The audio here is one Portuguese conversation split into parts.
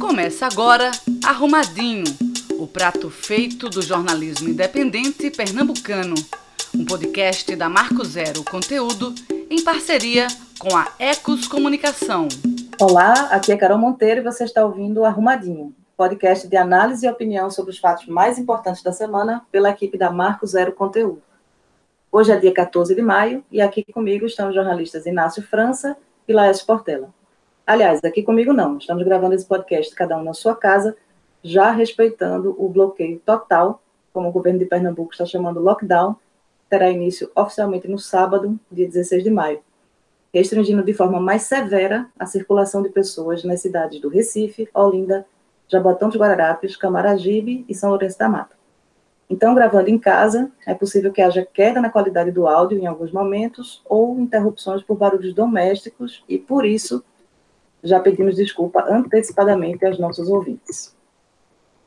Começa agora Arrumadinho, o prato feito do jornalismo independente pernambucano. Um podcast da Marco Zero Conteúdo em parceria com a Ecos Comunicação. Olá, aqui é Carol Monteiro e você está ouvindo Arrumadinho, podcast de análise e opinião sobre os fatos mais importantes da semana pela equipe da Marco Zero Conteúdo. Hoje é dia 14 de maio e aqui comigo estão os jornalistas Inácio França e Laércio Portela. Aliás, aqui comigo não, estamos gravando esse podcast cada um na sua casa, já respeitando o bloqueio total, como o governo de Pernambuco está chamando lockdown, terá início oficialmente no sábado, dia 16 de maio, restringindo de forma mais severa a circulação de pessoas nas cidades do Recife, Olinda, Jabotão dos Guararapes, Camaragibe e São Lourenço da Mata. Então, gravando em casa, é possível que haja queda na qualidade do áudio em alguns momentos ou interrupções por barulhos domésticos e, por isso, já pedimos desculpa antecipadamente aos nossos ouvintes.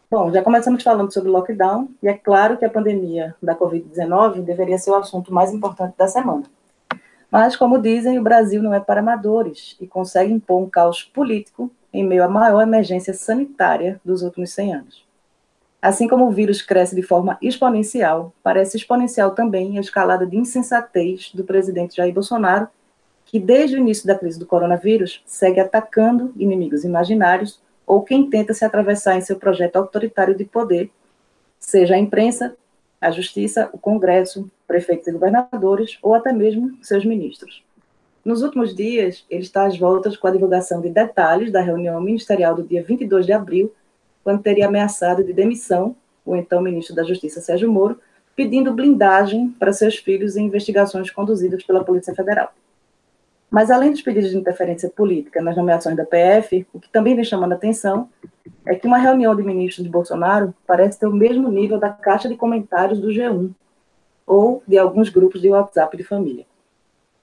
Bom, já começamos falando sobre lockdown e é claro que a pandemia da Covid-19 deveria ser o assunto mais importante da semana. Mas, como dizem, o Brasil não é para amadores e consegue impor um caos político em meio à maior emergência sanitária dos últimos 100 anos. Assim como o vírus cresce de forma exponencial, parece exponencial também a escalada de insensatez do presidente Jair Bolsonaro, que desde o início da crise do coronavírus segue atacando inimigos imaginários ou quem tenta se atravessar em seu projeto autoritário de poder, seja a imprensa, a justiça, o Congresso, prefeitos e governadores ou até mesmo seus ministros. Nos últimos dias, ele está às voltas com a divulgação de detalhes da reunião ministerial do dia 22 de abril, quando teria ameaçado de demissão o então ministro da Justiça, Sérgio Moro, pedindo blindagem para seus filhos em investigações conduzidas pela Polícia Federal. Mas, além dos pedidos de interferência política nas nomeações da PF, o que também vem chamando a atenção é que uma reunião de ministros de Bolsonaro parece ter o mesmo nível da caixa de comentários do G1 ou de alguns grupos de WhatsApp de família.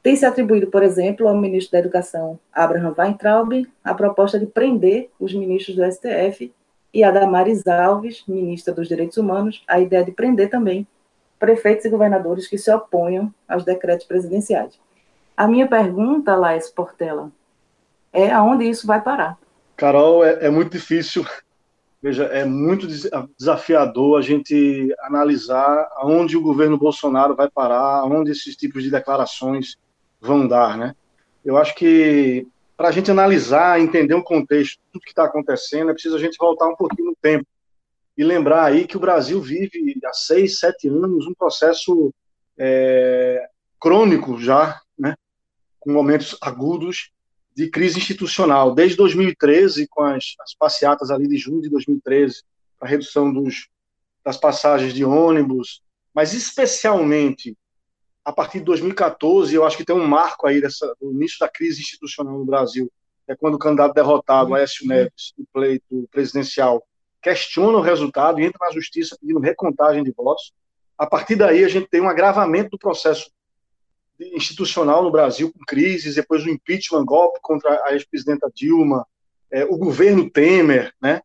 Tem se atribuído, por exemplo, ao ministro da Educação, Abraham Weintraub, a proposta de prender os ministros do STF e a Damares Alves, ministra dos Direitos Humanos, a ideia de prender também prefeitos e governadores que se oponham aos decretos presidenciais. A minha pergunta, Laís Portela, é aonde isso vai parar? Carol, é, é muito difícil, veja, é muito desafiador a gente analisar aonde o governo Bolsonaro vai parar, aonde esses tipos de declarações vão dar, né? Eu acho que para a gente analisar, entender o contexto, tudo que está acontecendo, é preciso a gente voltar um pouquinho no tempo e lembrar aí que o Brasil vive há seis, sete anos um processo é, crônico já? Com momentos agudos de crise institucional. Desde 2013, com as, as passeatas ali de junho de 2013, a redução dos, das passagens de ônibus, mas especialmente a partir de 2014, eu acho que tem um marco aí dessa, do início da crise institucional no Brasil. É quando o candidato derrotado, Aécio Neves, no pleito presidencial, questiona o resultado e entra na justiça pedindo recontagem de votos. A partir daí, a gente tem um agravamento do processo institucional no Brasil, com crises, depois o impeachment, golpe contra a ex-presidenta Dilma, é, o governo Temer, né?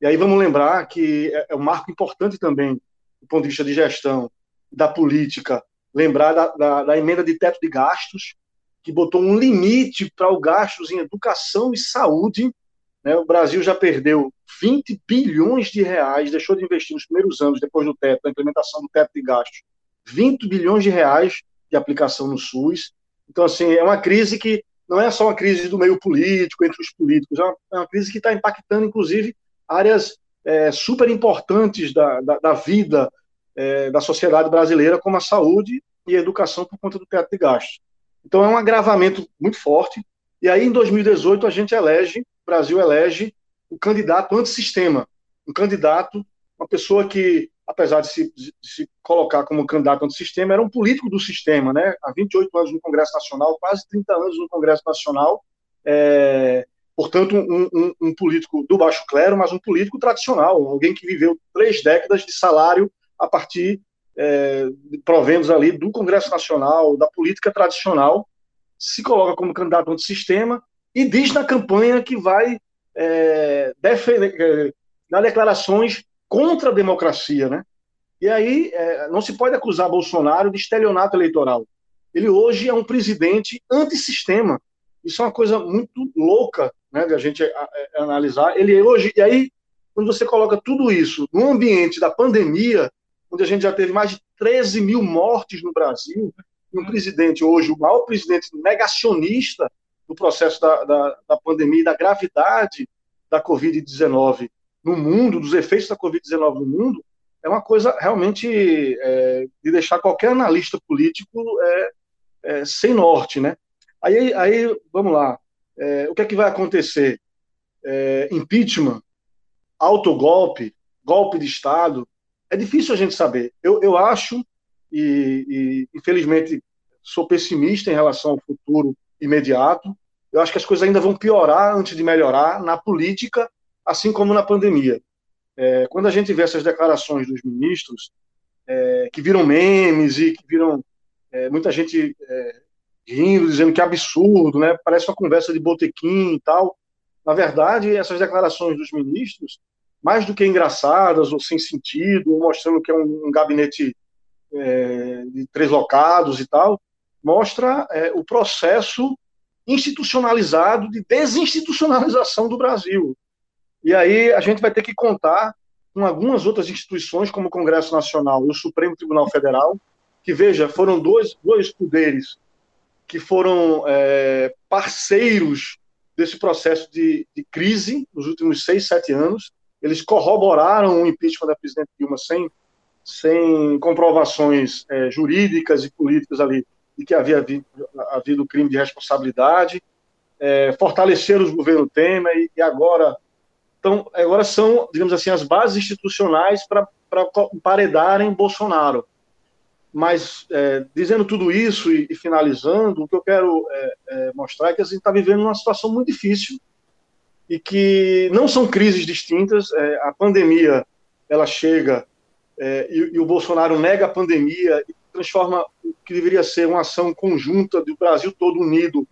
E aí vamos lembrar que é, é um marco importante também, do ponto de vista de gestão, da política, lembrar da, da, da emenda de teto de gastos, que botou um limite para os gastos em educação e saúde. Né? O Brasil já perdeu 20 bilhões de reais, deixou de investir nos primeiros anos, depois do teto, da implementação do teto de gastos, 20 bilhões de reais de aplicação no SUS. Então, assim, é uma crise que não é só uma crise do meio político, entre os políticos, é uma, é uma crise que está impactando, inclusive, áreas é, super importantes da, da, da vida é, da sociedade brasileira, como a saúde e a educação, por conta do teto de gastos. Então, é um agravamento muito forte. E aí, em 2018, a gente elege, o Brasil elege o candidato antissistema, um candidato, uma pessoa que, apesar de se, de se colocar como candidato antissistema, era um político do sistema, né? Há 28 anos no Congresso Nacional, quase 30 anos no Congresso Nacional, é, portanto, um, um, um, político do baixo clero, mas um político tradicional, alguém que viveu três décadas de salário a partir é, provendos ali do Congresso Nacional, da política tradicional, se coloca como candidato antissistema e diz na campanha que vai é, defender, é, dar declarações contra a democracia, né? E aí é, não se pode acusar Bolsonaro de estelionato eleitoral. Ele hoje é um presidente antissistema. Isso é uma coisa muito louca né, de a gente a, a, analisar. Ele hoje, e aí, quando você coloca tudo isso no ambiente da pandemia, onde a gente já teve mais de 13 mil mortes no Brasil, e um presidente hoje, o maior presidente negacionista do processo da, da, da pandemia e da gravidade da Covid-19 no mundo, dos efeitos da Covid-19 no mundo, é uma coisa realmente é, de deixar qualquer analista político é, é, sem norte, né? Aí, aí vamos lá, é, o que é que vai acontecer? É, impeachment, autogolpe, golpe de Estado, é difícil a gente saber. Eu, eu acho, e, e infelizmente sou pessimista em relação ao futuro imediato, eu acho que as coisas ainda vão piorar antes de melhorar na política, assim como na pandemia. É, quando a gente vê essas declarações dos ministros, é, que viram memes e que viram é, muita gente é, rindo, dizendo que é absurdo, né? parece uma conversa de botequim e tal. Na verdade, essas declarações dos ministros, mais do que engraçadas ou sem sentido, ou mostrando que é um, um gabinete é, de três locados e tal, mostra é, o processo institucionalizado de desinstitucionalização do Brasil. E aí a gente vai ter que contar com algumas outras instituições, como o Congresso Nacional e o Supremo Tribunal Federal, que, veja, foram dois, dois poderes que foram é, parceiros desse processo de, de, crise nos últimos seis, sete anos. Eles corroboraram o impeachment da presidente Dilma sem, sem comprovações é, jurídicas e políticas ali de que havia havido, havido crime de responsabilidade, é, fortaleceram os governos Temer e, e agora então, agora são, digamos assim, as bases institucionais para paredarem Bolsonaro. Mas, é, dizendo tudo isso e, e, finalizando, o que eu quero é, é, mostrar é que a gente está vivendo uma situação muito difícil e que não são crises distintas. É, a pandemia, ela chega é, e, e, o Bolsonaro nega a pandemia e transforma o que deveria ser uma ação conjunta do Brasil todo unido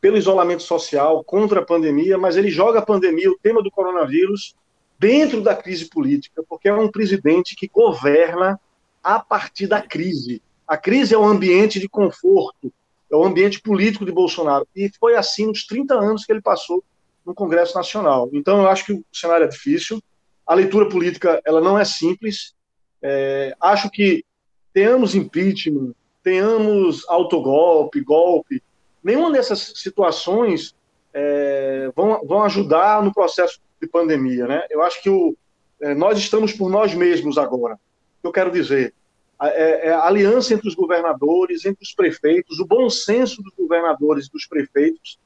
pelo isolamento social, contra a pandemia, mas ele joga a pandemia, o tema do coronavírus, dentro da crise política, porque é um presidente que governa a partir da crise. A crise é um ambiente de conforto, é o ambiente político de Bolsonaro. E foi assim nos 30 anos que ele passou no Congresso Nacional. Então, eu acho que o cenário é difícil. A leitura política ela não é simples. É, acho que tenhamos impeachment, tenhamos autogolpe, golpe, nenhuma dessas situações é, vão, vão ajudar no processo de pandemia. Né? Eu acho que o, é, nós estamos por nós mesmos agora. Eu quero dizer, é, é, a aliança entre os governadores, entre os prefeitos, o bom senso dos governadores e dos prefeitos,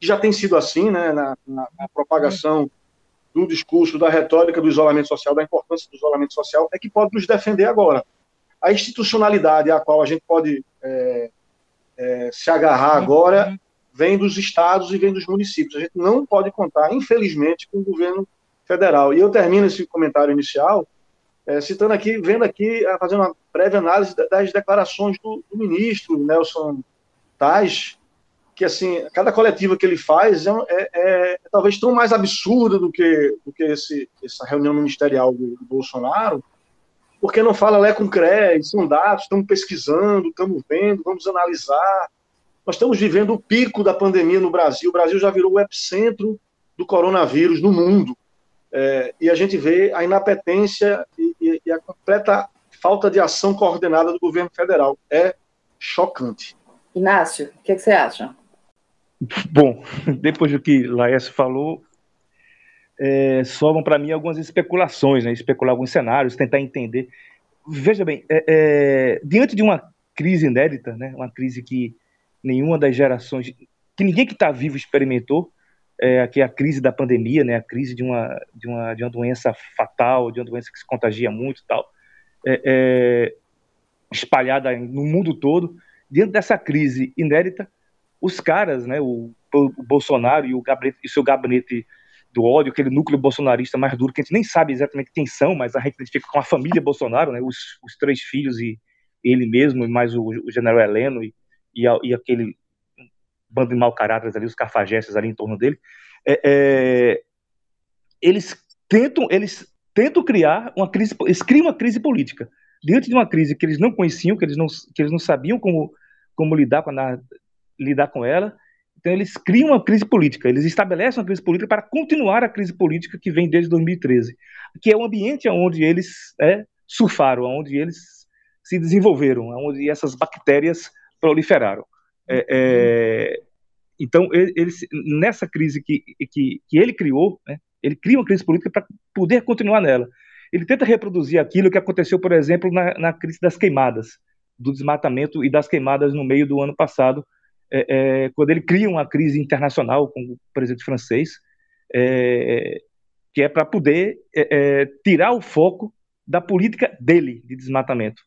que já tem sido assim né, na, na, na propagação do discurso, da retórica do isolamento social, da importância do isolamento social, é que pode nos defender agora. A institucionalidade a qual a gente pode é, é, se agarrar agora vem dos estados e vem dos municípios. A gente não pode contar, infelizmente, com o governo federal. E eu termino esse comentário inicial é, citando aqui, vendo aqui, é, fazendo uma breve análise das declarações do, do ministro Nelson Tais, que assim, cada coletiva que ele faz é, é, é, talvez tão mais absurda do que, do que esse, essa reunião ministerial do, do Bolsonaro, porque não fala Lé com CRE, são dados, estamos pesquisando, estamos vendo, vamos analisar. Nós estamos vivendo o pico da pandemia no Brasil, o Brasil já virou o epicentro do coronavírus no mundo. É, e a gente vê a inapetência e, e, e, a completa falta de ação coordenada do governo federal. É chocante. Inácio, o que, é que, você acha? Bom, depois do que Laércio falou, é, sobram para mim algumas especulações, né? especular alguns cenários, tentar entender. Veja bem, é, é, diante de uma crise inédita, né? uma crise que nenhuma das gerações, que ninguém que está vivo experimentou, é, que é a crise da pandemia, né? a crise de uma, de, uma, de uma doença fatal, de uma doença que se contagia muito e tal, espalhada no mundo todo. Diante dessa crise inédita, os caras, né, o, o Bolsonaro e o, gabinete, e seu gabinete do ódio, aquele núcleo bolsonarista mais duro, que a gente nem sabe exatamente quem são, mas a gente identifica com a família Bolsonaro, né, os, os três filhos e ele mesmo, mais o, o general Heleno e, e, e, aquele bando de mau caráter ali, os cafajestes ali em torno dele, é, é, eles tentam, eles tentam criar uma crise, eles criam uma crise política. Diante de uma crise que eles não conheciam, que eles não, que eles não sabiam como, como lidar com, a, lidar com ela, Então eles criam uma crise política, eles estabelecem uma crise política para continuar a crise política que vem desde 2013, que é o ambiente onde eles é, surfaram, onde eles se desenvolveram, onde essas bactérias proliferaram. É, é, então, ele, ele, nessa crise que, que, que ele criou, né, ele cria uma crise política para poder continuar nela. Ele tenta reproduzir aquilo que aconteceu, por exemplo, na, na crise das queimadas, do desmatamento e das queimadas no meio do ano passado, é, é, quando ele cria uma crise internacional com o presidente francês, é, que é para poder é, é, tirar o foco da política dele de desmatamento.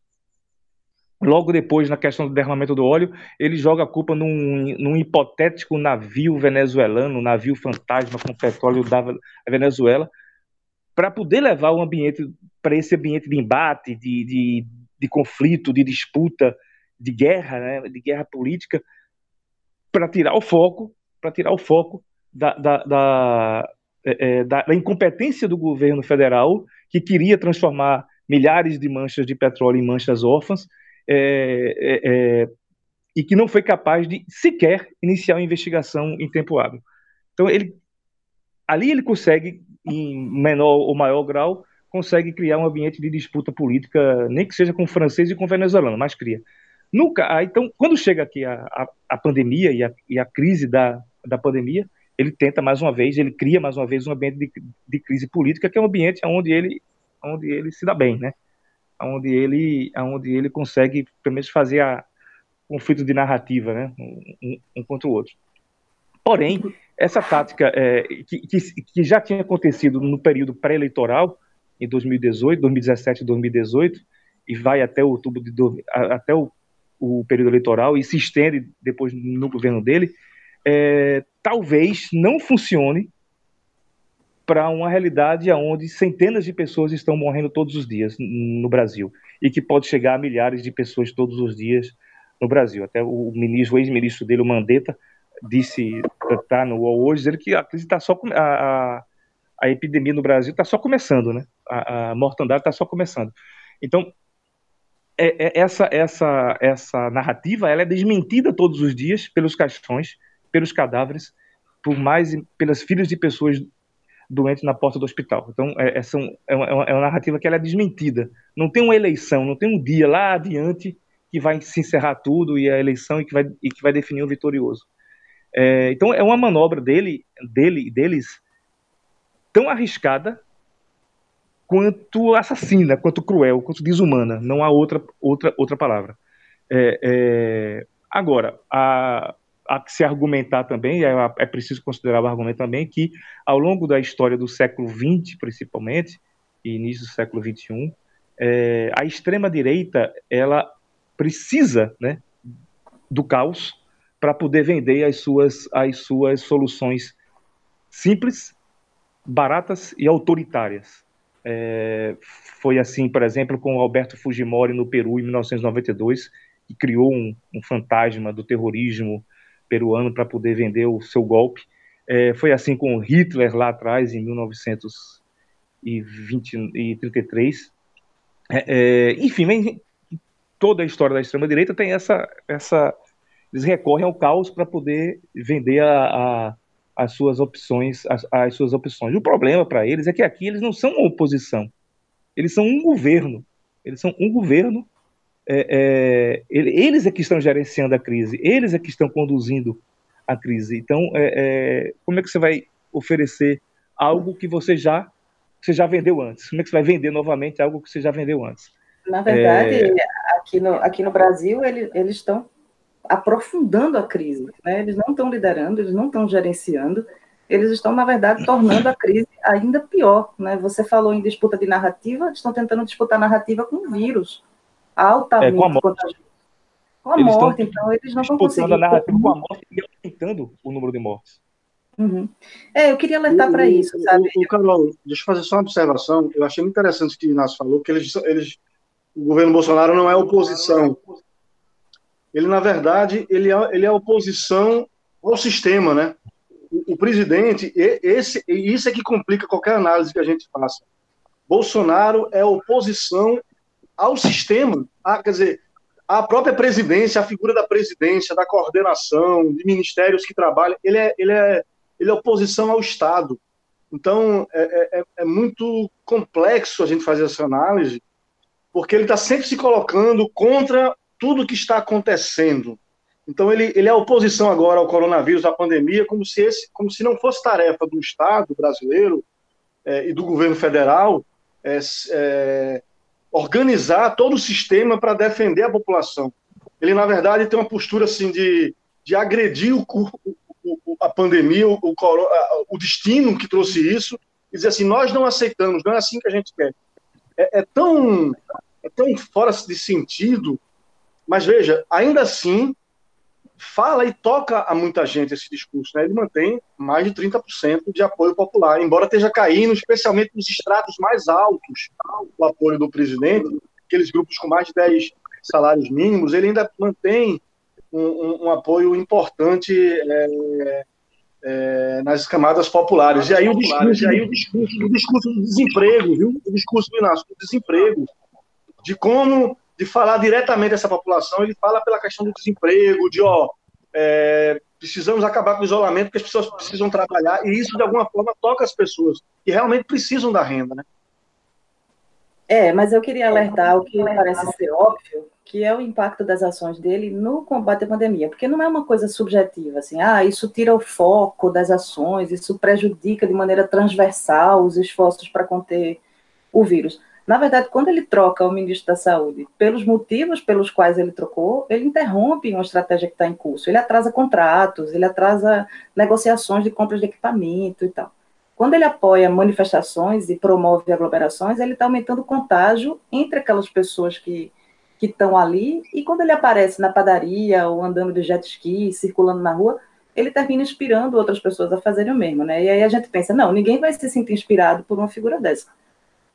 Logo depois, na questão do derramamento do óleo, ele joga a culpa num, num hipotético navio venezuelano, um navio fantasma com petróleo da Venezuela, para poder levar o ambiente para esse ambiente de embate, de, de, de, conflito, de disputa, de guerra, né, de guerra política, para tirar o foco, para tirar o foco da, da, da, é, é, da, incompetência do governo federal que queria transformar milhares de manchas de petróleo em manchas órfãs é, é, é, e que não foi capaz de sequer iniciar uma investigação em tempo hábil. Então, ele, ali ele consegue, em menor ou maior grau, consegue criar um ambiente de disputa política, nem que seja com o francês e com o venezuelano, mas cria. Nunca, ah, então, quando chega aqui a, a, a pandemia e a, e a, crise da, da pandemia, ele tenta mais uma vez, ele cria mais uma vez um ambiente de, de crise política, que é um ambiente onde ele, onde ele se dá bem, né? onde ele, onde ele consegue, pelo menos, fazer a conflito de narrativa, né, um, um contra o outro. Porém, essa tática é, que, que, que, já tinha acontecido no período pré-eleitoral, em 2018, 2017 e 2018, e vai até outubro de até o, o, período eleitoral e se estende depois no governo dele, é, talvez não funcione para uma realidade onde centenas de pessoas estão morrendo todos os dias no Brasil e que pode chegar a milhares de pessoas todos os dias no Brasil. Até o ministro, ex-ministro dele, o Mandetta, disse tá no UOL hoje, dizendo que a crise está só a, a, a, epidemia no Brasil está só começando, né? A, a mortandade está só começando. Então é, é, essa essa essa narrativa ela é desmentida todos os dias pelos caixões, pelos cadáveres, por mais pelas filhas de pessoas doente na porta do hospital. Então, é, é, é, uma, é uma narrativa que ela é desmentida. Não tem uma eleição, não tem um dia lá adiante que vai se encerrar tudo e a eleição e que vai, e que vai definir o vitorioso. É, então, é uma manobra dele, dele deles tão arriscada quanto assassina, quanto cruel, quanto desumana. Não há outra, outra, outra palavra. É, é, agora, a, há que se argumentar também, é, é preciso considerar o argumento também, que ao longo da história do século XX, principalmente, e início do século XXI, é, a extrema-direita ela precisa né, do caos para poder vender as suas, as suas soluções simples, baratas e autoritárias. É, foi assim, por exemplo, com Alberto Fujimori no Peru em 1992, que criou um, um fantasma do terrorismo peruano para poder vender o seu golpe. É, foi assim com Hitler lá atrás, em 1933. É, é, enfim, toda a história da extrema-direita tem essa, essa. Eles recorrem ao caos para poder vender a, a, as suas opções, as, as suas opções. O problema para eles é que aqui eles não são uma oposição, eles são um governo. Eles são um governo é, é, eles é que estão gerenciando a crise, eles é que estão conduzindo a crise. Então, é, é, como é que você vai oferecer algo que você já você já vendeu antes? Como é que você vai vender novamente algo que você já vendeu antes? Na verdade, é. aqui, no, aqui no Brasil, ele, eles estão aprofundando a crise. Né? Eles não estão liderando, eles não estão gerenciando, eles estão, na verdade, tornando a crise ainda pior. Né? Você falou em disputa de narrativa, eles estão tentando disputar narrativa com o vírus altamente é, com a morte. Com a eles morte, então eles não estão conseguindo. a narrativa com a morte e aumentando o número de mortes. Uhum. É, eu queria alertar para isso, sabe? O, o, Carol, deixa eu fazer só uma observação. Eu achei muito interessante o que o Inácio falou, que eles, eles, o governo Bolsonaro não é oposição. Ele, na verdade, ele é, ele é oposição ao sistema, né? O, o presidente, esse, isso é que complica qualquer análise que a gente faça. Bolsonaro é oposição ao sistema. A, quer dizer, a, própria presidência, a figura da presidência, da coordenação, de ministérios que trabalham, ele é, ele é, ele é oposição ao Estado. Então, é, é, é muito complexo a gente fazer essa análise, porque ele está sempre se colocando contra tudo que está acontecendo. Então, ele, ele é oposição agora ao coronavírus, à pandemia, como se, esse, como se não fosse tarefa do Estado brasileiro é, e do governo federal é, é, organizar todo o sistema para defender a população. Ele, na verdade, tem uma postura assim de, de agredir o, o, a pandemia, o, o, o, destino que trouxe isso, e dizer assim: nós não aceitamos, não é assim que a gente quer. É, é tão, é tão fora de sentido, mas veja, ainda assim, fala e toca a muita gente esse discurso. Né? Ele mantém mais de 30% de apoio popular, embora esteja caindo, especialmente nos estratos mais altos, o apoio do presidente, aqueles grupos com mais de 10 salários mínimos, ele ainda mantém um, um, um apoio importante é, é, nas camadas populares. E aí o discurso, aí o discurso, o discurso do desemprego, viu? O discurso Inácio, do desemprego, de como de falar diretamente essa população, ele fala pela questão do desemprego, de ó, é, precisamos acabar com o isolamento, porque as pessoas precisam trabalhar, e isso de alguma forma toca as pessoas que realmente precisam da renda, né? É, mas eu queria alertar o que parece ser óbvio, que é o impacto das ações dele no combate à pandemia, porque não é uma coisa subjetiva, assim, ah, isso tira o foco das ações, isso prejudica de maneira transversal os esforços para conter o vírus. Na verdade, quando ele troca o ministro da Saúde, pelos motivos pelos quais ele trocou, ele interrompe uma estratégia que está em curso. Ele atrasa contratos, ele atrasa negociações de compras de equipamento e tal. Quando ele apoia manifestações e promove aglomerações, ele está aumentando o contágio entre aquelas pessoas que que estão ali, e quando ele aparece na padaria ou andando de jet ski, circulando na rua, ele termina inspirando outras pessoas a fazerem o mesmo, né? E aí a gente pensa, não, ninguém vai se sentir inspirado por uma figura dessa.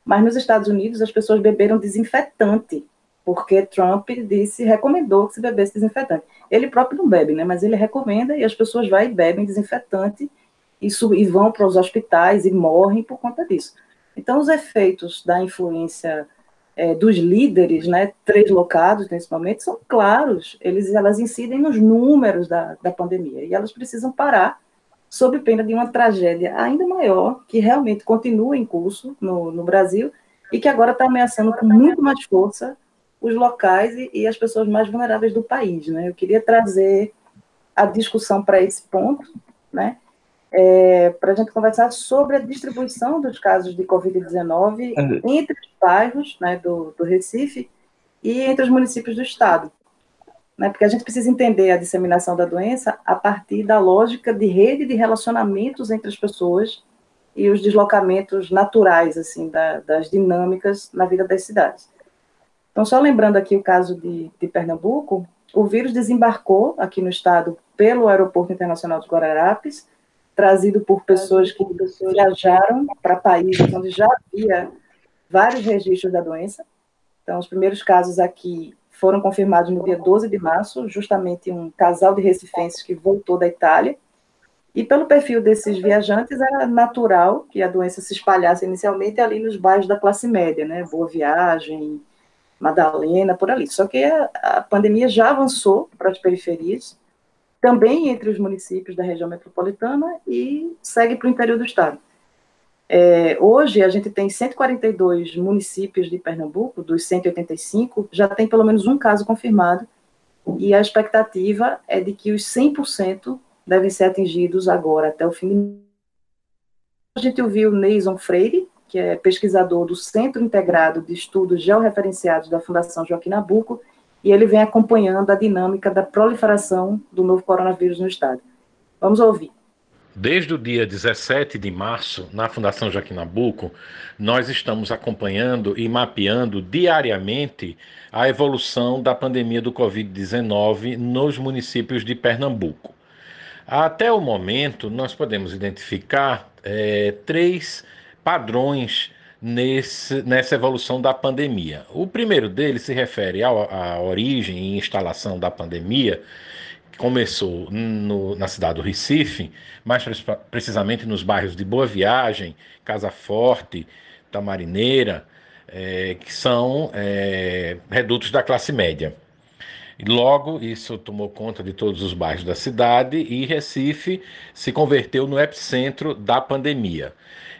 Mas nos Estados Unidos as pessoas beberam desinfetante, porque Trump disse, recomendou que se bebesse desinfetante. Ele próprio não bebe, né? Mas ele recomenda e as pessoas vão e bebem desinfetante e, e vão para os hospitais e morrem por conta disso. Então os efeitos da influência é, dos líderes, né, locados nesse momento, são claros. Eles, elas incidem nos números da, da pandemia e elas precisam parar sob pena de uma tragédia ainda maior, que realmente continua em curso no, no Brasil e que agora está ameaçando com muito mais força os locais e, e, as pessoas mais vulneráveis do país. Né? Eu queria trazer a discussão para esse ponto, né? É, para a gente conversar sobre a distribuição dos casos de Covid-19 uhum. entre os bairros né, do, do Recife e entre os municípios do estado né? Porque a gente precisa entender a disseminação da doença a partir da lógica de rede de relacionamentos entre as pessoas e os deslocamentos naturais, assim, da, das dinâmicas na vida das cidades. Então, só lembrando aqui o caso de, de Pernambuco, o vírus desembarcou aqui no estado pelo Aeroporto Internacional dos Guararapes, trazido por pessoas que viajaram para países onde já havia vários registros da doença. Então, os primeiros casos aqui foram confirmados no dia 12 de março, justamente um casal de recifenses que voltou da Itália. E pelo perfil desses viajantes, era natural que a doença se espalhasse inicialmente ali nos bairros da classe média, né? Boa Viagem, Madalena, por ali. Só que a, a pandemia já avançou para as periferias, também entre os municípios da região metropolitana e segue para o interior do estado. É, hoje, a gente tem 142 municípios de Pernambuco, dos 185, já tem pelo menos um caso confirmado, e a expectativa é de que os 100% devem ser atingidos agora, até o fim do A gente ouviu Neison Freire, que é pesquisador do Centro Integrado de Estudos Georreferenciados da Fundação Joaquim Nabuco, e ele vem acompanhando a dinâmica da proliferação do novo coronavírus no estado. Vamos ouvir. Desde o dia 17 de março, na Fundação Joaquim Nabuco, nós estamos acompanhando e mapeando diariamente a evolução da pandemia do Covid-19 nos municípios de Pernambuco. Até o momento, nós podemos identificar é, três padrões nesse, nessa evolução da pandemia. O primeiro deles se refere à origem e instalação da pandemia começou no, na cidade do Recife, mais precisamente nos bairros de Boa Viagem, Casa Forte, Tamarineira, é, que são é, redutos da classe média. Logo, isso tomou conta de todos os bairros da cidade e Recife se converteu no epicentro da pandemia.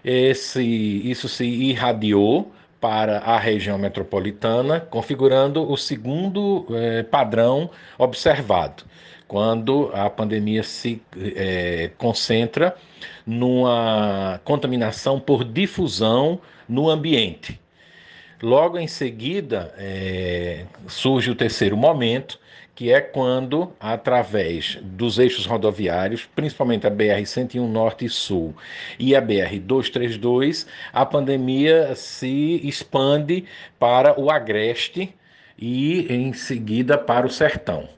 Esse, isso se irradiou para a região metropolitana, configurando o segundo eh, padrão observado, quando a pandemia se eh, concentra numa contaminação por difusão no ambiente. Logo em seguida, é, surge o terceiro momento, que é quando, através dos eixos rodoviários, principalmente a BR-101 Norte e Sul e a BR-232, a pandemia se expande para o Agreste e, em seguida, para o Sertão.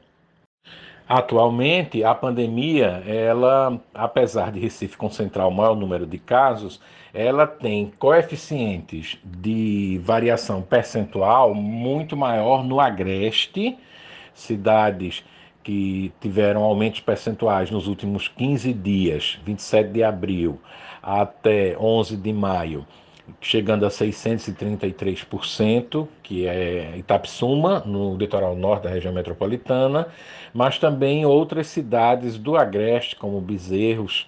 Atualmente, a pandemia, ela, apesar de Recife concentrar o maior número de casos, ela tem coeficientes de variação percentual muito maior no agreste, cidades que tiveram aumentos percentuais nos últimos 15 dias, 27 de abril até 11 de maio, chegando a 633%, que é Itapsuma, no litoral norte da região metropolitana, mas também outras cidades do Agreste, como Bezerros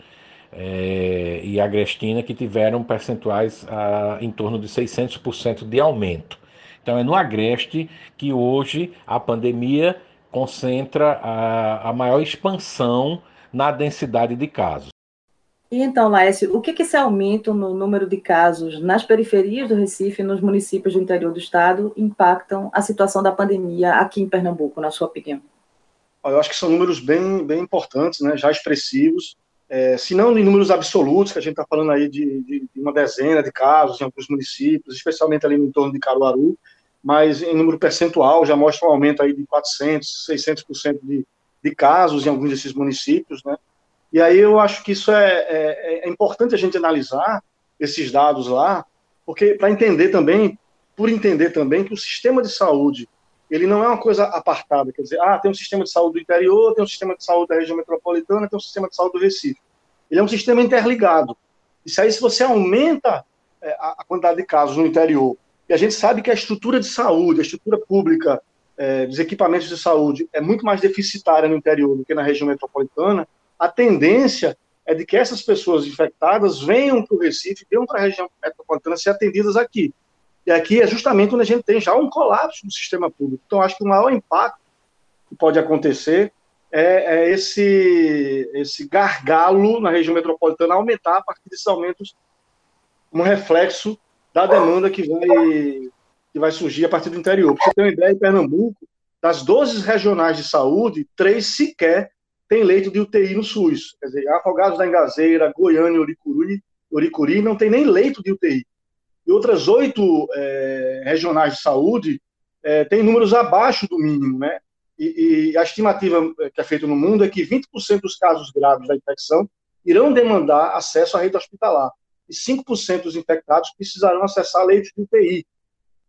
é, e Agrestina, que tiveram percentuais a, em torno de 600% de aumento. Então, é no Agreste que hoje a pandemia concentra a, a maior expansão na densidade de casos. E então, Laércio, o que, que esse aumento no número de casos nas periferias do Recife e nos municípios do interior do estado impactam a situação da pandemia aqui em Pernambuco, na sua opinião? Eu acho que são números bem, bem importantes, né, já expressivos, é, se não em números absolutos, que a gente está falando aí de, de, de, uma dezena de casos em alguns municípios, especialmente ali no entorno de Caruaru, mas em número percentual já mostra um aumento aí de 400, 600% de, de casos em alguns desses municípios, né, e aí eu acho que isso é, é, é importante a gente analisar esses dados lá, porque para entender também, por entender também que o sistema de saúde ele não é uma coisa apartada, quer dizer, ah, tem um sistema de saúde do interior, tem um sistema de saúde da região metropolitana, tem um sistema de saúde do Recife. Ele é um sistema interligado. Isso aí, se você aumenta é, a quantidade de casos no interior, e a gente sabe que a estrutura de saúde, a estrutura pública é, dos equipamentos de saúde é muito mais deficitária no interior do que na região metropolitana, a tendência é de que essas pessoas infectadas venham para o Recife, venham para a região metropolitana ser atendidas aqui. E aqui é justamente onde a gente tem já um colapso do sistema público. Então, acho que o maior impacto que pode acontecer é, é esse, esse gargalo na região metropolitana aumentar a partir desses aumentos, um reflexo da demanda que vai, que vai surgir a partir do interior. Para você ter uma ideia, em Pernambuco, das 12 regionais de saúde, três sequer tem leito de UTI no SUS. Quer dizer, Afogados da Engazeira, Goiânia, Uricuri, Uricuri não tem nem leito de UTI. E outras oito é, regionais de saúde é, têm números abaixo do mínimo, né? E, e, a estimativa que é feita no mundo é que 20% dos casos graves da infecção irão demandar acesso à rede hospitalar. E 5% dos infectados precisarão acessar leitos de UTI.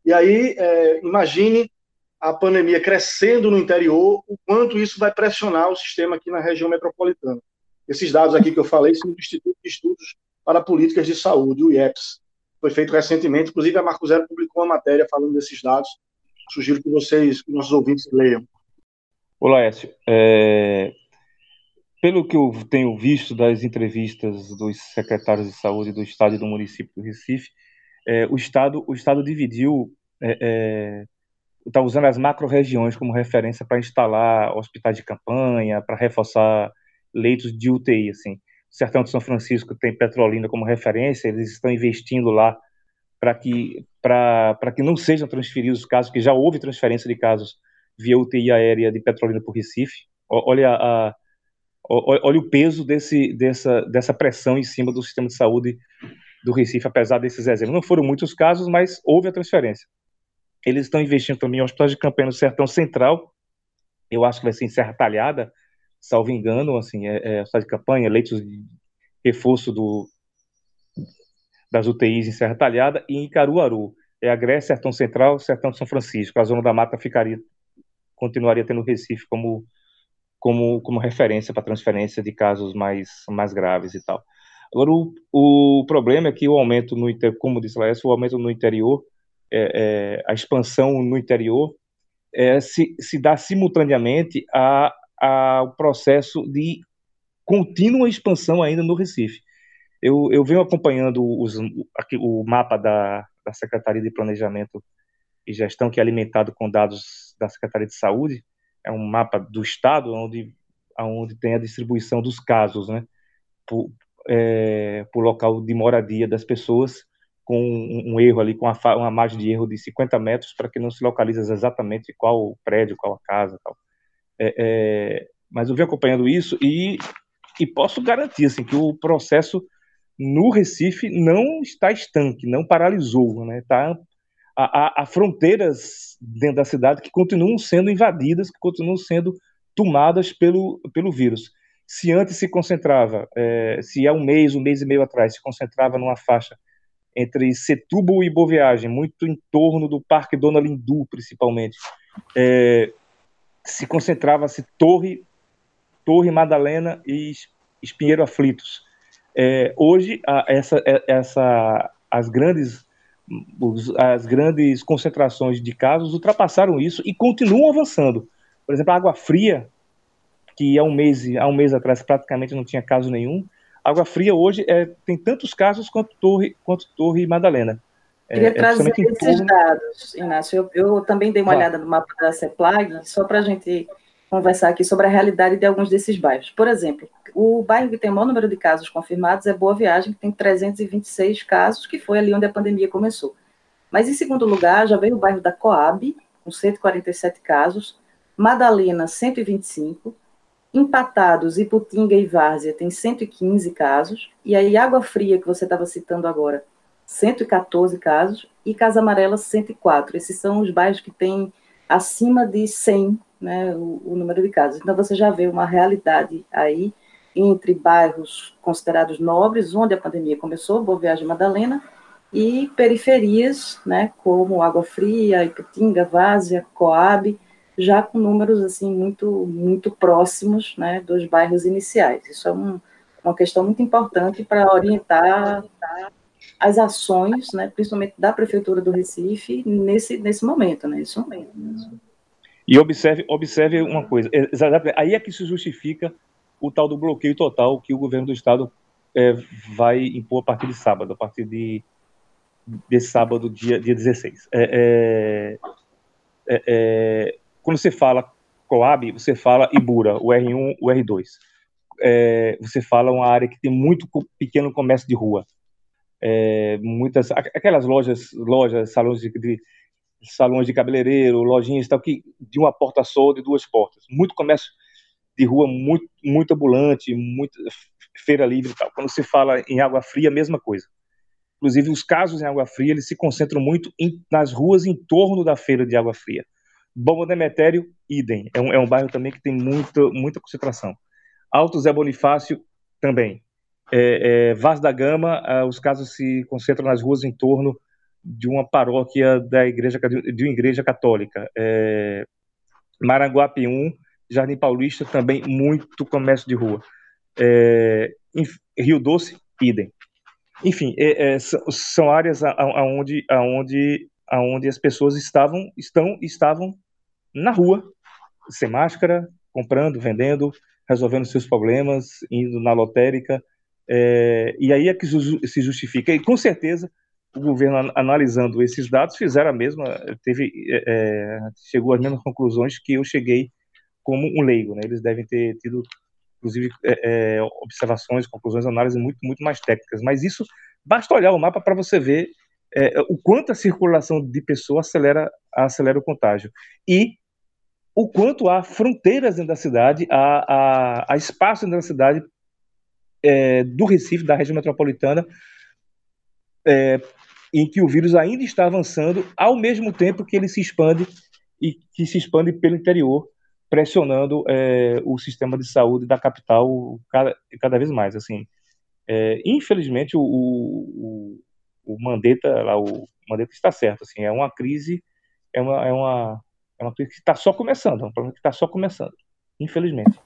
E aí, é, imagine a pandemia crescendo no interior, o quanto isso vai pressionar o sistema aqui na região metropolitana. Esses dados aqui que eu falei são do Instituto de Estudos para Políticas de Saúde, o IEPS. Foi feito recentemente, inclusive a Marco Zero publicou uma matéria falando desses dados. Sugiro que vocês, que nossos ouvintes, leiam. Olá, Écio. É... Pelo que eu tenho visto das entrevistas dos secretários de saúde do Estado e do município do Recife, é, o, Estado, o Estado dividiu é, é está usando as macro-regiões como referência para instalar hospitais de campanha, para reforçar leitos de UTI, assim. O Sertão de São Francisco tem Petrolina como referência, eles estão investindo lá para que para que não sejam transferidos casos, que já houve transferência de casos via UTI aérea de Petrolina para o Recife. Olha, a, olha o peso desse, dessa, dessa pressão em cima do sistema de saúde do Recife, apesar desses exemplos. Não foram muitos casos, mas houve a transferência. Eles estão investindo também em hospitais de campanha no Sertão Central. Eu acho que vai ser em Serra Talhada, salvo engano, assim, é, é hospital de campanha, leitos de reforço do, das UTIs em Serra Talhada e em Caruaru. É a Grécia, Sertão Central, Sertão de São Francisco. A Zona da Mata ficaria, continuaria tendo Recife como, como, como referência para transferência de casos mais, mais graves e tal. Agora, o, o problema é que o aumento no interior, como disse Laércio, o aumento no interior é, é, a expansão no interior é, se, se dá simultaneamente ao processo de contínua expansão ainda no Recife. Eu, eu venho acompanhando os, aqui, o mapa da, da Secretaria de Planejamento e Gestão, que é alimentado com dados da Secretaria de Saúde, é um mapa do Estado, onde, onde tem a distribuição dos casos, né, por, é, por local de moradia das pessoas, com um, um erro ali, com uma, uma, margem de erro de 50 metros, para que não se localize exatamente qual prédio, qual a casa, tal. É, é, mas eu venho acompanhando isso e, e posso garantir assim, que o processo no Recife não está estanque, não paralisou, né? Há, fronteiras dentro da cidade que continuam sendo invadidas, que continuam sendo tomadas pelo, pelo vírus. Se antes se concentrava, é, se há um mês, um mês e meio atrás, se concentrava numa faixa entre Setúbal e Boa Viagem, muito em torno do Parque Dona Lindu, principalmente, é, se concentrava-se Torre, Torre Madalena e Espinheiro Aflitos. É, hoje, a, essa, é, essa, as grandes os, as grandes concentrações de casos ultrapassaram isso e continuam avançando. Por exemplo, a água fria, que há um mês, há um mês atrás praticamente não tinha caso nenhum, Água Fria hoje é, tem tantos casos quanto Torre, quanto Torre Madalena. É, Queria é, trazer esses torno... dados, Inácio. Eu, eu, também dei uma ah. olhada no mapa da CEPLAG, só para a gente conversar aqui sobre a realidade de alguns desses bairros. Por exemplo, o bairro que tem o maior número de casos confirmados é Boa Viagem, que tem 326 casos, que foi ali onde a pandemia começou. Mas em segundo lugar, já veio o bairro da Coab, com 147 casos, Madalena, 125, Empatados, Iputinga e Várzea tem 115 casos, e aí Água Fria, que você estava citando agora, 114 casos, e Casa Amarela, 104. Esses são os bairros que têm acima de 100 né, o, o número de casos. Então você já vê uma realidade aí entre bairros considerados nobres, onde a pandemia começou, Boa Viagem Madalena, e periferias, né, como Água Fria, Iputinga, Várzea, Coab, já com números assim muito muito próximos né, dos bairros iniciais. Isso é um, uma questão muito importante para orientar as ações, né, principalmente da prefeitura do Recife nesse nesse momento, né, nesse momento. E observe observe uma coisa, aí é que se justifica o tal do bloqueio total que o governo do estado é, vai impor a partir de sábado, a partir de desse sábado, dia, dia 16. É, é, é, é quando você fala Coab, você fala Ibura, o R1, o R2. É, você fala uma área que tem muito pequeno comércio de rua. Muitas aquelas lojas, lojas, salões de, de, salões de cabeleireiro, lojinhas tal que de uma porta só, de duas portas. Muito comércio de rua muito muito ambulante, muito feira livre e tal. Quando se fala em água fria, a mesma coisa. Inclusive os casos em água fria, eles se concentram muito em, nas ruas em torno da feira de água fria. Bomba Demetério, idem. É um, é um bairro também que tem muita, muita concentração. Alto Zé Bonifácio, também. É, é, Vaz da Gama, ah, os casos se concentram nas ruas em torno de uma paróquia da igreja, de uma igreja católica. É, Maranguape 1, Jardim Paulista, também muito comércio de rua. É, Rio Doce, idem. Enfim, é, é, são áreas aonde, aonde, aonde as pessoas estavam, estão, estavam na rua, sem máscara, comprando, vendendo, resolvendo seus problemas, indo na lotérica. É, e aí é que se justifica. E com certeza o governo, analisando esses dados, fizeram a mesma, teve, é, é, chegou às mesmas conclusões que eu cheguei como um leigo. Né? Eles devem ter tido, inclusive, é, é observações, conclusões, análises muito, muito mais técnicas. Mas isso basta olhar o mapa para você ver é, o quanto a circulação de pessoas acelera, acelera o contágio. E o quanto há fronteiras dentro da cidade, há, há, há espaço dentro da cidade é, do Recife, da região metropolitana, é, em que o vírus ainda está avançando, ao mesmo tempo que ele se expande e que se expande pelo interior, pressionando é, o sistema de saúde da capital cada, cada vez mais. Assim, é, infelizmente, o, o, o Mandetta, lá, o Mandetta está certo. Assim, é uma crise, é uma, é uma é uma coisa que está só começando, é um problema que está só começando, infelizmente.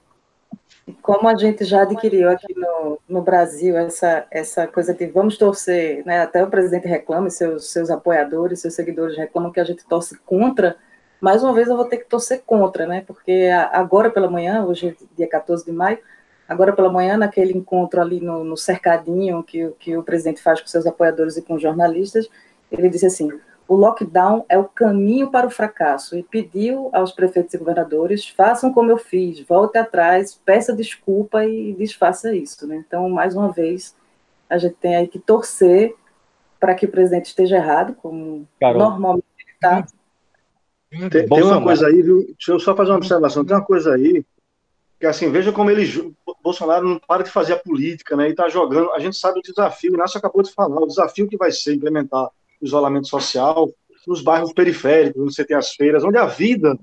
Como a gente já adquiriu aqui no, no Brasil essa, essa coisa de vamos torcer, né? até o presidente reclama, seus, seus apoiadores, seus seguidores reclamam que a gente torce contra mais uma vez eu vou ter que torcer contra, né? Porque agora pela manhã, hoje é dia 14 de maio, agora pela manhã, naquele encontro ali no, no cercadinho que, que o presidente faz com seus apoiadores e com jornalistas, ele disse assim: o lockdown é o caminho para o fracasso e pediu aos prefeitos e governadores: façam como eu fiz, volte atrás, peça desculpa e desfaça isso. Né? Então, mais uma vez, a gente tem aí que torcer para que o presidente esteja errado, como Carol. normalmente está. Tem, tem, uma coisa aí, viu? Deixa eu só fazer uma observação. Tem uma coisa aí que, assim, veja como ele. Bolsonaro não para de fazer a política, né? E está jogando. A gente sabe o desafio, o Inácio acabou de falar, o desafio que vai ser implementar isolamento social, nos bairros periféricos, onde você tem as feiras, onde a vida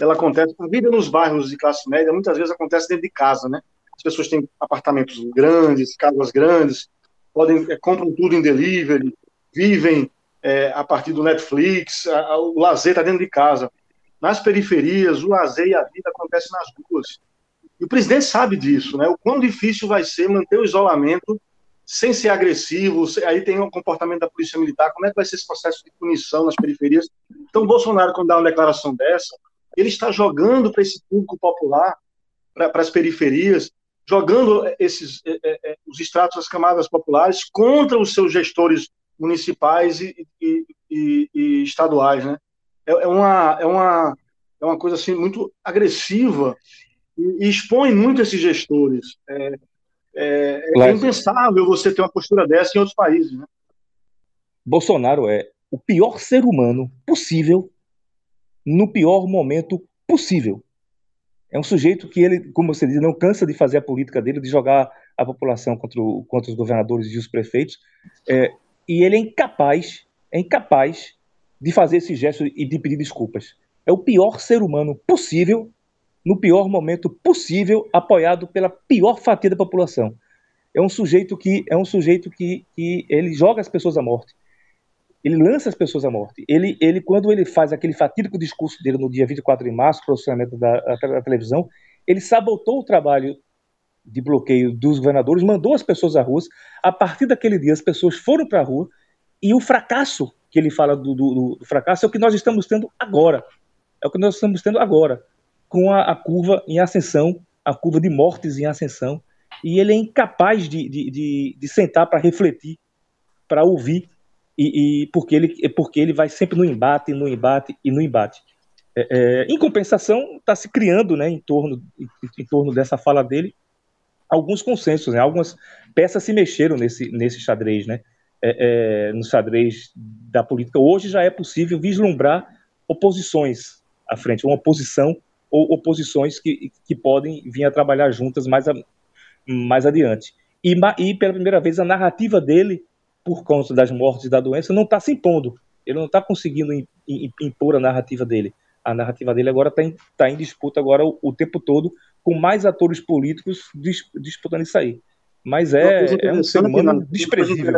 ela acontece. A vida nos bairros de classe média muitas vezes acontece dentro de casa, né? As pessoas têm apartamentos grandes, casas grandes, podem é, compram tudo em delivery, vivem é, a partir do Netflix, a, a, o lazer está dentro de casa. Nas periferias, o lazer e a vida acontecem nas ruas. E o presidente sabe disso, né? O quão difícil vai ser manter o isolamento sem ser agressivo, aí tem o comportamento da polícia militar, como é que vai ser esse processo de punição nas periferias? Então, Bolsonaro, quando dá uma declaração dessa, ele está jogando para esse público popular, para as periferias, jogando esses é, é, é, os estratos, as camadas populares contra os seus gestores municipais e, e, e, e estaduais, né? É, é, uma, é, uma, é uma coisa assim muito agressiva e, expõe muito esses gestores. É, é, é impensável você ter uma postura dessa em outros países. Né? Bolsonaro é o pior ser humano possível no pior momento possível. É um sujeito que ele, como você diz, não cansa de fazer a política dele, de jogar a população contra, o, contra os governadores e os prefeitos, é, e ele é incapaz, é incapaz de fazer esse gesto e de pedir desculpas. É o pior ser humano possível no pior momento possível, apoiado pela pior fatia da população. É um sujeito que é um sujeito que, que ele joga as pessoas à morte. Ele lança as pessoas à morte. Ele, ele quando ele faz aquele fatídico discurso dele no dia 24 de março, para o da, da televisão, ele sabotou o trabalho de bloqueio dos governadores, mandou as pessoas às ruas. A partir daquele dia, as pessoas foram para a rua e o fracasso que ele fala do, do, do, fracasso é o que nós estamos tendo agora. É o que nós estamos tendo agora com a, a, curva em ascensão, a curva de mortes em ascensão, e ele é incapaz de, de, de, de sentar para refletir, para ouvir, e, e, porque, ele, porque ele vai sempre no embate, no embate e no embate. É, é, em compensação, está se criando né, em, torno, em, em, torno dessa fala dele alguns consensos, né, algumas peças se mexeram nesse, nesse xadrez, né, é, é no xadrez da política. Hoje já é possível vislumbrar oposições à frente, uma oposição ou oposições que, que podem vir a trabalhar juntas mais, a, mais adiante. E, e, pela primeira vez, a narrativa dele, por conta das mortes e da doença, não está se impondo. Ele não está conseguindo impor a narrativa dele. A narrativa dele agora está em, tá em disputa agora o, o, tempo todo, com mais atores políticos disputando isso aí. Mas é, é um ser humano desprezível.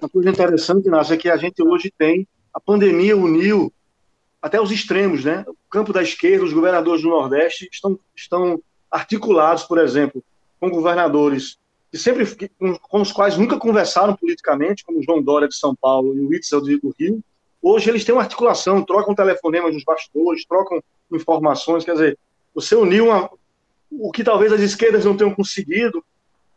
Uma coisa interessante, Inácio, é que a gente hoje tem, a pandemia uniu até os extremos, né? O campo da esquerda, os governadores do Nordeste estão, estão articulados, por exemplo, com governadores que sempre com, com, os quais nunca conversaram politicamente, como João Dória de São Paulo e o Witzel do Rio. Hoje eles têm uma articulação, trocam telefonemas nos bastidores, trocam informações, quer dizer, você uniu uma, o que talvez as esquerdas não tenham conseguido.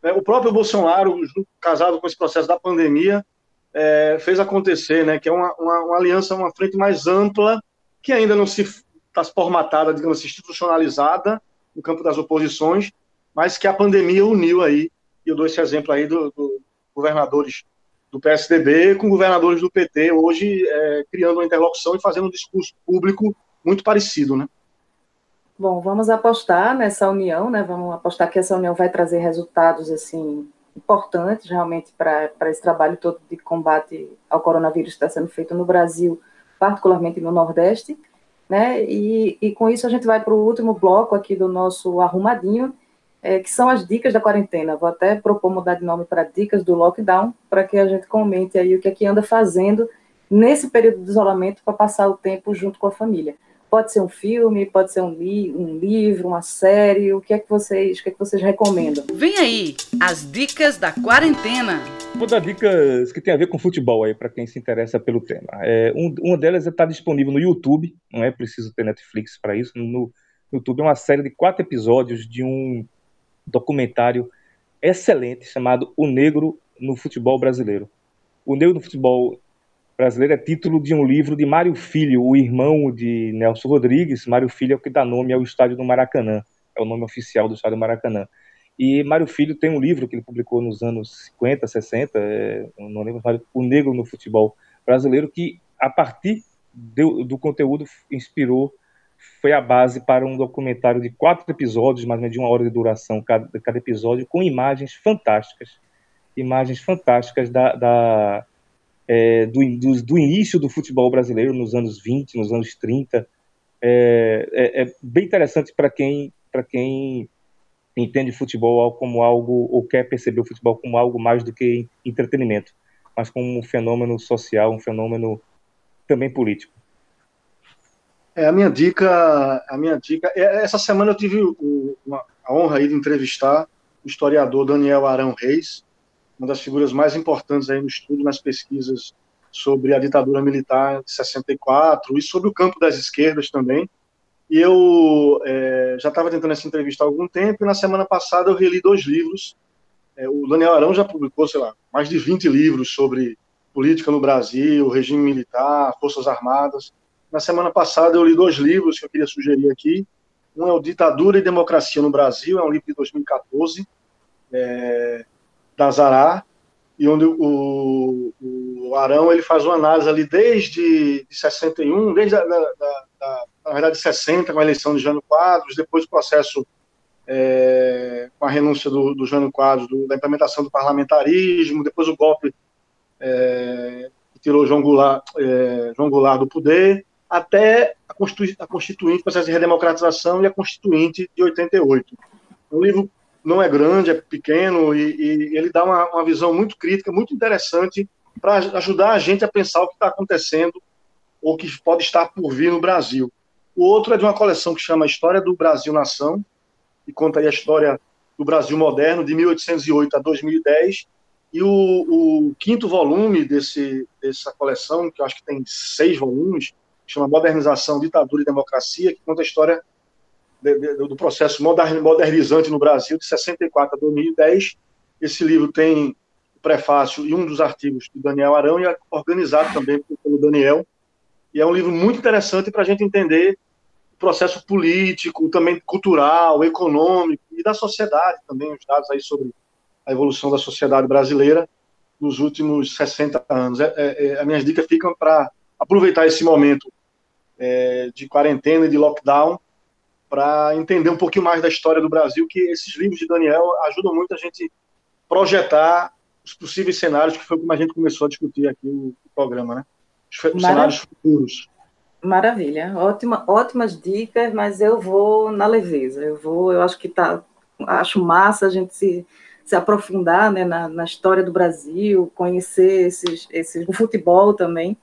Né? O próprio Bolsonaro, casado com esse processo da pandemia, é, fez acontecer, né? Que é uma, uma, uma aliança, uma frente mais ampla que ainda não se está formatada, digamos assim, institucionalizada no campo das oposições, mas que a pandemia uniu aí. E eu dou esse exemplo aí dos do governadores do PSDB com governadores do PT, hoje é, criando uma interlocução e fazendo um discurso público muito parecido, né? Bom, vamos apostar nessa união, né? Vamos apostar que essa união vai trazer resultados assim importantes realmente para esse trabalho todo de combate ao coronavírus que está sendo feito no Brasil particularmente no Nordeste, né? E, e com isso a gente vai para o último bloco aqui do nosso arrumadinho, é, que são as dicas da quarentena. Vou até propor mudar de nome para dicas do lockdown, para que a gente comente aí o que é que anda fazendo nesse período de isolamento para passar o tempo junto com a família. Pode ser um filme, pode ser um, li um livro, uma série. O que é que vocês, o que é que vocês recomendam? Vem aí as dicas da quarentena. Vou dar dicas que tem a ver com futebol aí para quem se interessa pelo tema. É, um, uma delas está disponível no YouTube. Não é preciso ter Netflix para isso. No YouTube é uma série de quatro episódios de um documentário excelente chamado O Negro no Futebol Brasileiro. O Negro no Futebol brasileiro é título de um livro de Mário Filho, o irmão de Nelson Rodrigues. Mário Filho é o que dá nome ao estádio do Maracanã, é o nome oficial do estádio do Maracanã. E Mário Filho tem um livro que ele publicou nos anos 50, 60, é, não lembro, O Negro no Futebol Brasileiro, que a partir do, do conteúdo inspirou, foi a base para um documentário de quatro episódios, mais ou menos de uma hora de duração cada, cada episódio, com imagens fantásticas, imagens fantásticas da, da é, do, do, do, início do futebol brasileiro nos anos 20, nos anos 30. É, é, é bem interessante para quem, quem entende futebol como algo, ou quer perceber o futebol como algo mais do que entretenimento, mas como um fenômeno social, um fenômeno também político. É, a minha dica, a minha dica, é, essa semana eu tive o, a honra de entrevistar o historiador Daniel Arão Reis, uma das figuras mais importantes aí no estudo, nas pesquisas sobre a ditadura militar de 64 e sobre o campo das esquerdas também. E eu é, já estava tentando essa entrevista há algum tempo, e na semana passada eu reli dois livros. É, o Daniel Arão já publicou, sei lá, mais de 20 livros sobre política no Brasil, regime militar, Forças Armadas. Na semana passada eu li dois livros que eu queria sugerir aqui. Um é o Ditadura e Democracia no Brasil, é um livro de 2014. É, da Zará, e onde o, o Arão ele faz uma análise ali desde de 61, desde a, da, da, da, na verdade 60, com a eleição de Jânio Quadros, depois o processo é, com a renúncia do, do Jânio Quadros, do, da implementação do parlamentarismo, depois o golpe é, que tirou João Goulart, é, João Goulart do poder, até a, Constitu a Constituinte, processo de redemocratização e a Constituinte de 88. Um livro não é grande, é pequeno, e, e ele dá uma, uma, visão muito crítica, muito interessante, para ajudar a gente a pensar o que está acontecendo ou que pode estar por vir no Brasil. O outro é de uma coleção que chama História do Brasil Nação, e conta aí a história do Brasil moderno, de 1808 a 2010, e o, o quinto volume desse, dessa coleção, que eu acho que tem seis volumes, chama Modernização, Ditadura e Democracia, que conta a história do processo modernizante no Brasil, de 64 a 2010. Esse livro tem o prefácio e um dos artigos do Daniel Arão, e é organizado também pelo Daniel. E é um livro muito interessante para a gente entender o processo político, também cultural, econômico e da sociedade também, os dados aí sobre a evolução da sociedade brasileira nos últimos 60 anos. É, é, é, as minhas dicas ficam para aproveitar esse momento é, de quarentena e de lockdown para entender um pouquinho mais da história do Brasil, que esses livros de Daniel ajudam muito a gente projetar os possíveis cenários, que foi como a gente começou a discutir aqui no programa, né? Os cenários futuros. Maravilha, Ótima, ótimas dicas, mas eu vou na leveza. Eu vou, eu acho que tá, acho massa a gente se, se aprofundar né, na, na história do Brasil, conhecer esses, esses, o futebol também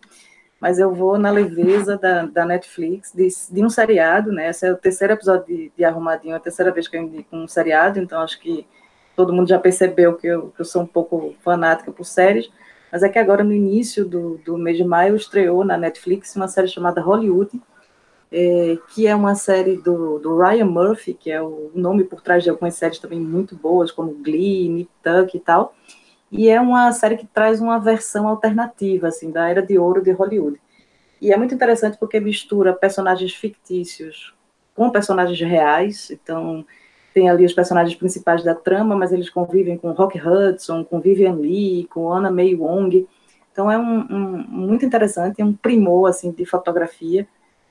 mas eu vou na leveza da, da Netflix, de, de, um seriado, né? Esse é o terceiro episódio de, de Arrumadinho, é a terceira vez que eu indico um seriado, então acho que todo mundo já percebeu que eu, que eu sou um pouco fanática por séries, mas é que agora, no início do, do mês de maio, estreou na Netflix uma série chamada Hollywood, é, que é uma série do, do Ryan Murphy, que é o nome por trás de algumas séries também muito boas, como Glee, Nip Tuck e tal, e é uma série que traz uma versão alternativa, assim, da era de ouro de Hollywood. E é muito interessante porque mistura personagens fictícios com personagens reais, então tem ali os personagens principais da trama, mas eles convivem com Rock Hudson, com Vivian Lee, com Anna May Wong, então é um, um muito interessante, é um primor, assim, de fotografia,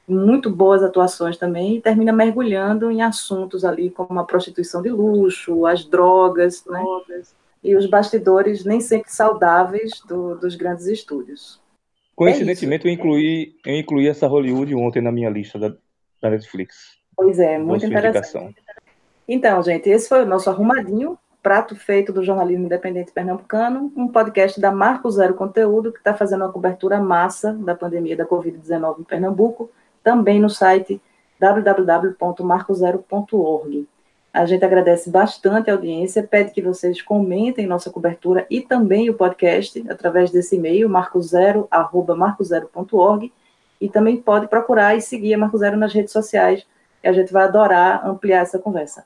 muito boas atuações também, e termina mergulhando em assuntos ali como a prostituição de luxo, as drogas, né? E os bastidores nem sempre saudáveis do, dos grandes estúdios. Coincidentemente, é eu, incluí, eu incluí essa Hollywood ontem na minha lista da, da Netflix. Pois é, muito interessante. Então, gente, esse foi o nosso arrumadinho, prato feito do jornalismo independente pernambucano, um podcast da Marco Zero Conteúdo, que está fazendo uma cobertura massa da pandemia da Covid-19 em Pernambuco também no site www.marcozero.org. A gente agradece bastante a audiência, pede que vocês comentem nossa cobertura e também o podcast através desse e-mail, marcozero.org, e também pode procurar e seguir a Marco Zero nas redes sociais, a gente vai adorar ampliar essa conversa.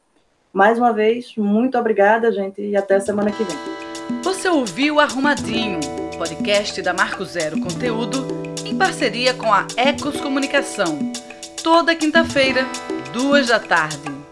Mais uma vez, muito obrigada, gente, e até semana que vem. Você ouviu Arrumadinho, podcast da Marco Zero Conteúdo, em parceria com a Ecos Comunicação, toda quinta-feira, duas da tarde.